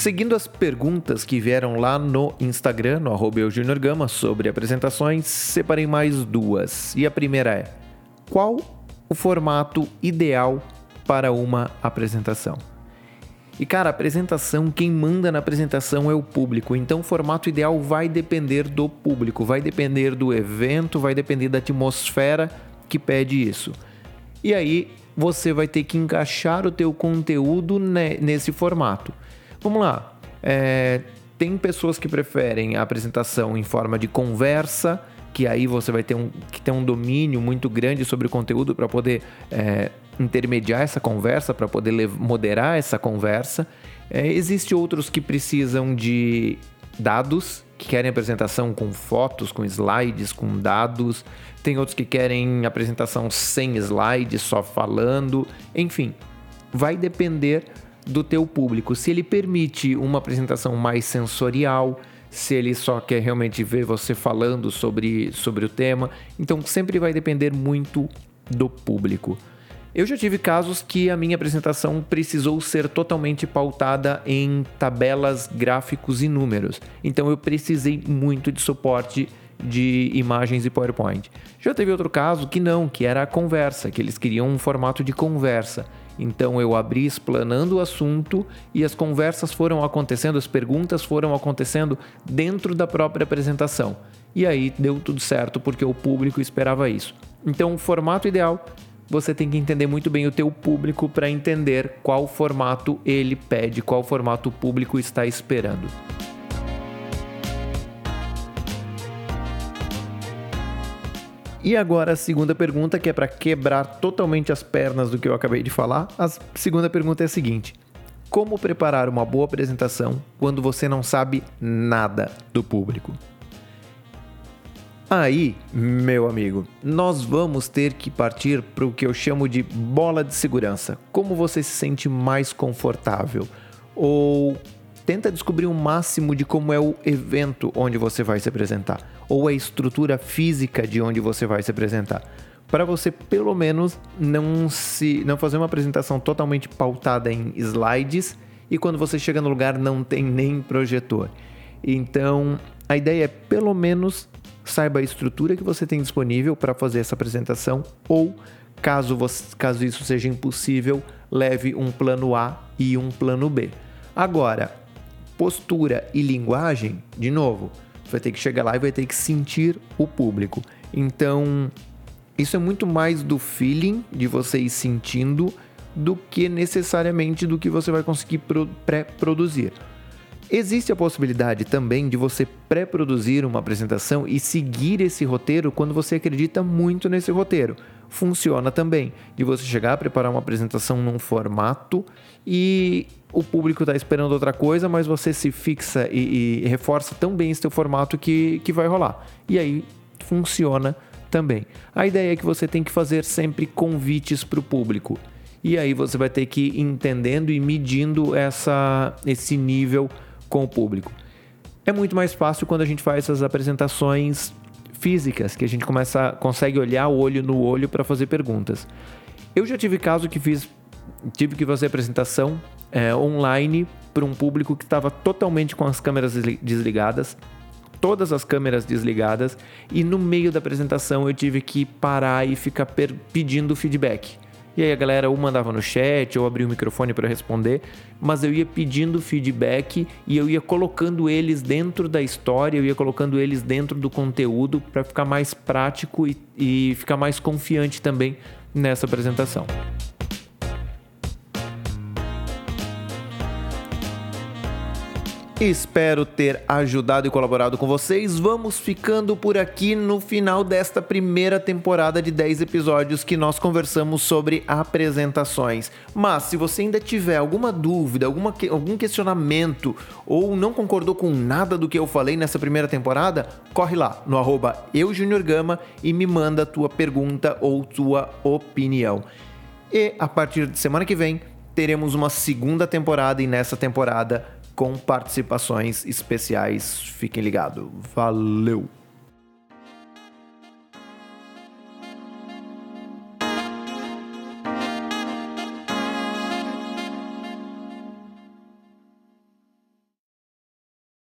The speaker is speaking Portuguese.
Seguindo as perguntas que vieram lá no Instagram, no arroba sobre apresentações, separei mais duas. E a primeira é: qual o formato ideal para uma apresentação? E cara, apresentação, quem manda na apresentação é o público. Então o formato ideal vai depender do público, vai depender do evento, vai depender da atmosfera que pede isso. E aí você vai ter que encaixar o teu conteúdo nesse formato. Vamos lá. É, tem pessoas que preferem a apresentação em forma de conversa, que aí você vai ter um, que ter um domínio muito grande sobre o conteúdo para poder é, intermediar essa conversa, para poder moderar essa conversa. É, Existem outros que precisam de dados, que querem apresentação com fotos, com slides, com dados. Tem outros que querem apresentação sem slides, só falando. Enfim, vai depender do teu público. Se ele permite uma apresentação mais sensorial, se ele só quer realmente ver você falando sobre, sobre o tema. Então sempre vai depender muito do público. Eu já tive casos que a minha apresentação precisou ser totalmente pautada em tabelas, gráficos e números. Então eu precisei muito de suporte de imagens e PowerPoint. Já teve outro caso que não, que era a conversa, que eles queriam um formato de conversa. Então eu abri explanando o assunto e as conversas foram acontecendo, as perguntas foram acontecendo dentro da própria apresentação. E aí deu tudo certo porque o público esperava isso. Então o formato ideal você tem que entender muito bem o teu público para entender qual formato ele pede, qual formato o público está esperando. E agora a segunda pergunta, que é para quebrar totalmente as pernas do que eu acabei de falar. A segunda pergunta é a seguinte: Como preparar uma boa apresentação quando você não sabe nada do público? Aí, meu amigo, nós vamos ter que partir para o que eu chamo de bola de segurança. Como você se sente mais confortável? Ou tenta descobrir o máximo de como é o evento onde você vai se apresentar, ou a estrutura física de onde você vai se apresentar, para você pelo menos não se não fazer uma apresentação totalmente pautada em slides e quando você chega no lugar não tem nem projetor. Então, a ideia é pelo menos saiba a estrutura que você tem disponível para fazer essa apresentação ou caso, você, caso isso seja impossível, leve um plano A e um plano B. Agora, postura e linguagem, de novo, vai ter que chegar lá e vai ter que sentir o público. Então, isso é muito mais do feeling de você ir sentindo do que necessariamente do que você vai conseguir pré-produzir. Existe a possibilidade também de você pré-produzir uma apresentação e seguir esse roteiro quando você acredita muito nesse roteiro. Funciona também de você chegar a preparar uma apresentação num formato e o público está esperando outra coisa, mas você se fixa e, e reforça tão bem esse teu formato que, que vai rolar. E aí funciona também. A ideia é que você tem que fazer sempre convites para o público. E aí você vai ter que ir entendendo e medindo essa, esse nível com o público. É muito mais fácil quando a gente faz essas apresentações físicas, que a gente começa, consegue olhar o olho no olho para fazer perguntas. Eu já tive caso que fiz, tive que fazer apresentação é, online para um público que estava totalmente com as câmeras desligadas, todas as câmeras desligadas, e no meio da apresentação eu tive que parar e ficar pedindo feedback. E aí a galera ou mandava no chat ou abria o microfone para responder, mas eu ia pedindo feedback e eu ia colocando eles dentro da história, eu ia colocando eles dentro do conteúdo para ficar mais prático e, e ficar mais confiante também nessa apresentação. Espero ter ajudado e colaborado com vocês. Vamos ficando por aqui no final desta primeira temporada de 10 episódios que nós conversamos sobre apresentações. Mas se você ainda tiver alguma dúvida, alguma, algum questionamento ou não concordou com nada do que eu falei nessa primeira temporada, corre lá no arroba eujuniorgama e me manda tua pergunta ou tua opinião. E a partir de semana que vem teremos uma segunda temporada e nessa temporada com participações especiais. Fiquem ligados. Valeu!